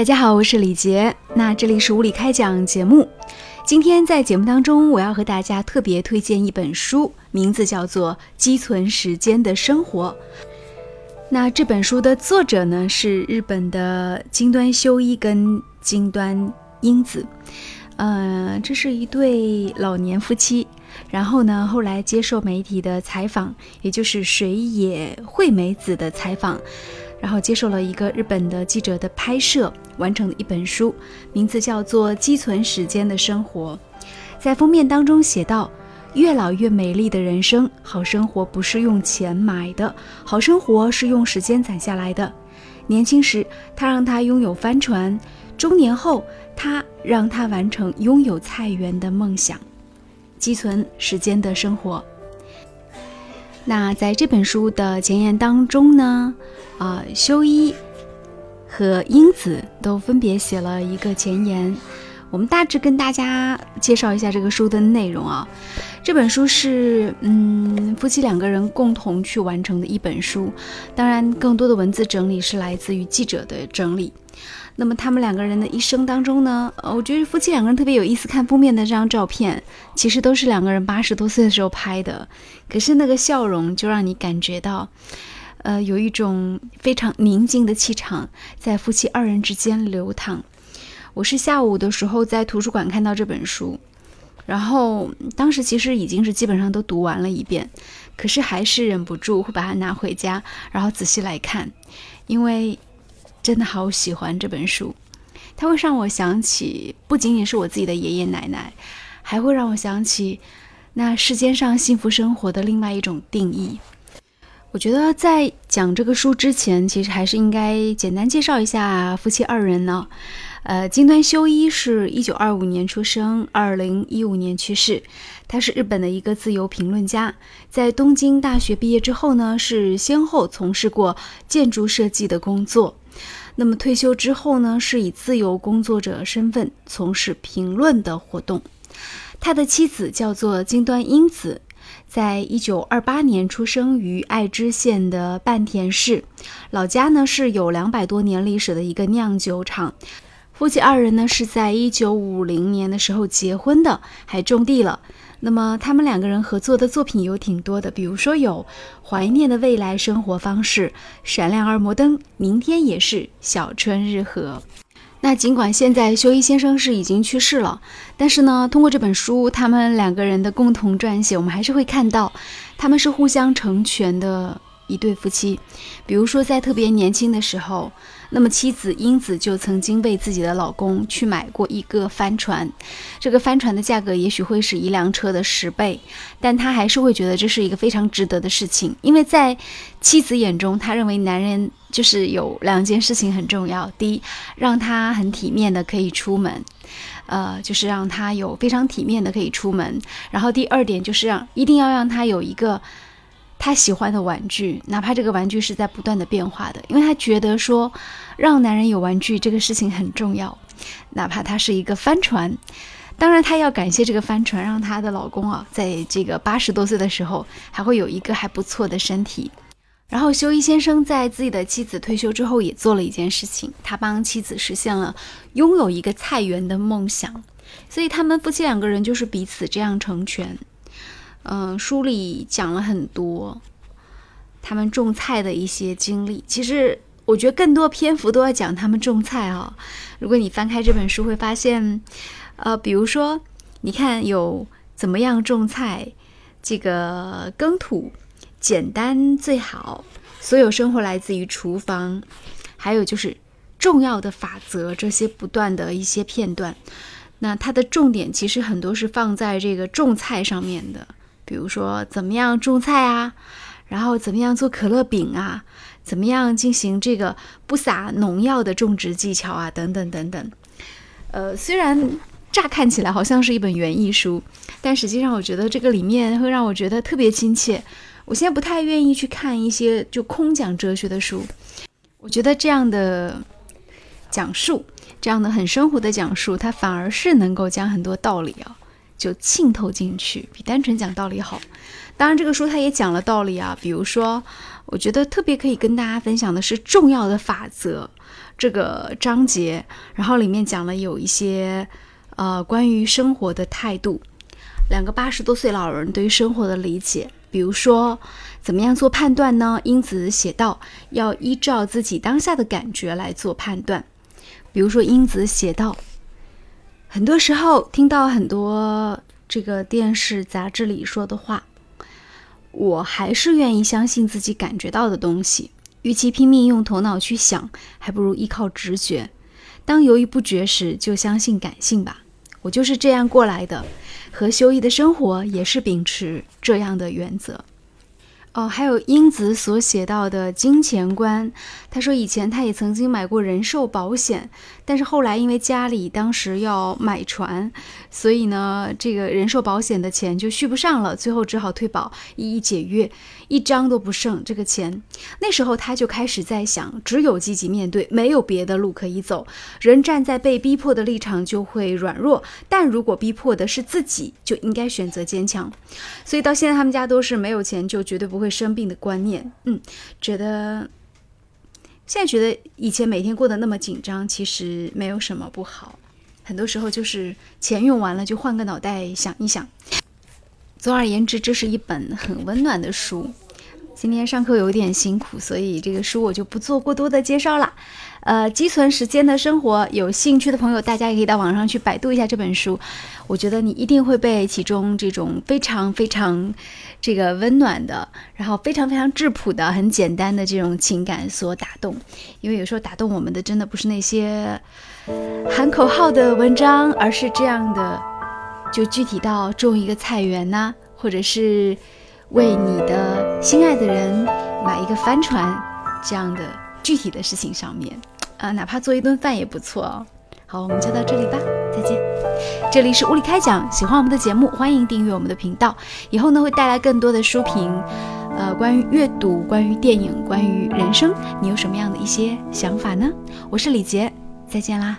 大家好，我是李杰。那这里是无理开讲节目。今天在节目当中，我要和大家特别推荐一本书，名字叫做《积存时间的生活》。那这本书的作者呢是日本的金端修一跟金端英子，呃，这是一对老年夫妻。然后呢，后来接受媒体的采访，也就是水野惠美子的采访。然后接受了一个日本的记者的拍摄，完成的一本书，名字叫做《积存时间的生活》。在封面当中写道：“越老越美丽的人生，好生活不是用钱买的，好生活是用时间攒下来的。年轻时，他让他拥有帆船；中年后，他让他完成拥有菜园的梦想。积存时间的生活。”那在这本书的前言当中呢？啊，修一和英子都分别写了一个前言，我们大致跟大家介绍一下这个书的内容啊。这本书是嗯夫妻两个人共同去完成的一本书，当然更多的文字整理是来自于记者的整理。那么他们两个人的一生当中呢，我觉得夫妻两个人特别有意思。看封面的这张照片，其实都是两个人八十多岁的时候拍的，可是那个笑容就让你感觉到。呃，有一种非常宁静的气场在夫妻二人之间流淌。我是下午的时候在图书馆看到这本书，然后当时其实已经是基本上都读完了一遍，可是还是忍不住会把它拿回家，然后仔细来看，因为真的好喜欢这本书。它会让我想起不仅仅是我自己的爷爷奶奶，还会让我想起那世间上幸福生活的另外一种定义。我觉得在讲这个书之前，其实还是应该简单介绍一下夫妻二人呢。呃，金端修一是一九二五年出生，二零一五年去世。他是日本的一个自由评论家，在东京大学毕业之后呢，是先后从事过建筑设计的工作。那么退休之后呢，是以自由工作者身份从事评论的活动。他的妻子叫做金端英子。在一九二八年出生于爱知县的半田市，老家呢是有两百多年历史的一个酿酒厂。夫妻二人呢是在一九五零年的时候结婚的，还种地了。那么他们两个人合作的作品有挺多的，比如说有《怀念的未来生活方式》《闪亮二摩登》《明天也是小春日和》。那尽管现在修一先生是已经去世了，但是呢，通过这本书，他们两个人的共同撰写，我们还是会看到，他们是互相成全的一对夫妻。比如说，在特别年轻的时候。那么妻子英子就曾经为自己的老公去买过一个帆船，这个帆船的价格也许会是一辆车的十倍，但他还是会觉得这是一个非常值得的事情，因为在妻子眼中，他认为男人就是有两件事情很重要：第一，让他很体面的可以出门，呃，就是让他有非常体面的可以出门；然后第二点就是让一定要让他有一个。他喜欢的玩具，哪怕这个玩具是在不断的变化的，因为他觉得说，让男人有玩具这个事情很重要，哪怕它是一个帆船。当然，他要感谢这个帆船，让他的老公啊，在这个八十多岁的时候，还会有一个还不错的身体。然后，修一先生在自己的妻子退休之后，也做了一件事情，他帮妻子实现了拥有一个菜园的梦想。所以，他们夫妻两个人就是彼此这样成全。嗯，书里讲了很多他们种菜的一些经历。其实我觉得更多篇幅都要讲他们种菜啊。如果你翻开这本书，会发现，呃，比如说，你看有怎么样种菜，这个耕土简单最好，所有生活来自于厨房，还有就是重要的法则这些不断的一些片段。那它的重点其实很多是放在这个种菜上面的。比如说，怎么样种菜啊？然后怎么样做可乐饼啊？怎么样进行这个不撒农药的种植技巧啊？等等等等。呃，虽然乍看起来好像是一本园艺书，但实际上我觉得这个里面会让我觉得特别亲切。我现在不太愿意去看一些就空讲哲学的书，我觉得这样的讲述，这样的很生活的讲述，它反而是能够讲很多道理啊。就浸透进去，比单纯讲道理好。当然，这个书它也讲了道理啊。比如说，我觉得特别可以跟大家分享的是重要的法则。这个章节，然后里面讲了有一些呃关于生活的态度，两个八十多岁老人对于生活的理解，比如说怎么样做判断呢？英子写道，要依照自己当下的感觉来做判断。比如说，英子写道，很多时候听到很多这个电视杂志里说的话，我还是愿意相信自己感觉到的东西。与其拼命用头脑去想，还不如依靠直觉。当犹豫不决时，就相信感性吧。我就是这样过来的，和修一的生活也是秉持这样的原则。哦，还有英子所写到的金钱观。他说，以前他也曾经买过人寿保险，但是后来因为家里当时要买船，所以呢，这个人寿保险的钱就续不上了，最后只好退保，一一解约，一张都不剩这个钱。那时候他就开始在想，只有积极面对，没有别的路可以走。人站在被逼迫的立场就会软弱，但如果逼迫的是自己，就应该选择坚强。所以到现在，他们家都是没有钱就绝对不。会生病的观念，嗯，觉得现在觉得以前每天过得那么紧张，其实没有什么不好。很多时候就是钱用完了，就换个脑袋想一想。总而言之，这是一本很温暖的书。今天上课有点辛苦，所以这个书我就不做过多的介绍了。呃，积存时间的生活，有兴趣的朋友，大家也可以到网上去百度一下这本书。我觉得你一定会被其中这种非常非常这个温暖的，然后非常非常质朴的、很简单的这种情感所打动。因为有时候打动我们的，真的不是那些喊口号的文章，而是这样的，就具体到种一个菜园呐，或者是。为你的心爱的人买一个帆船，这样的具体的事情上面，啊，哪怕做一顿饭也不错哦。好，我们就到这里吧，再见。这里是物理开讲，喜欢我们的节目，欢迎订阅我们的频道。以后呢，会带来更多的书评，呃，关于阅读，关于电影，关于人生，你有什么样的一些想法呢？我是李杰，再见啦。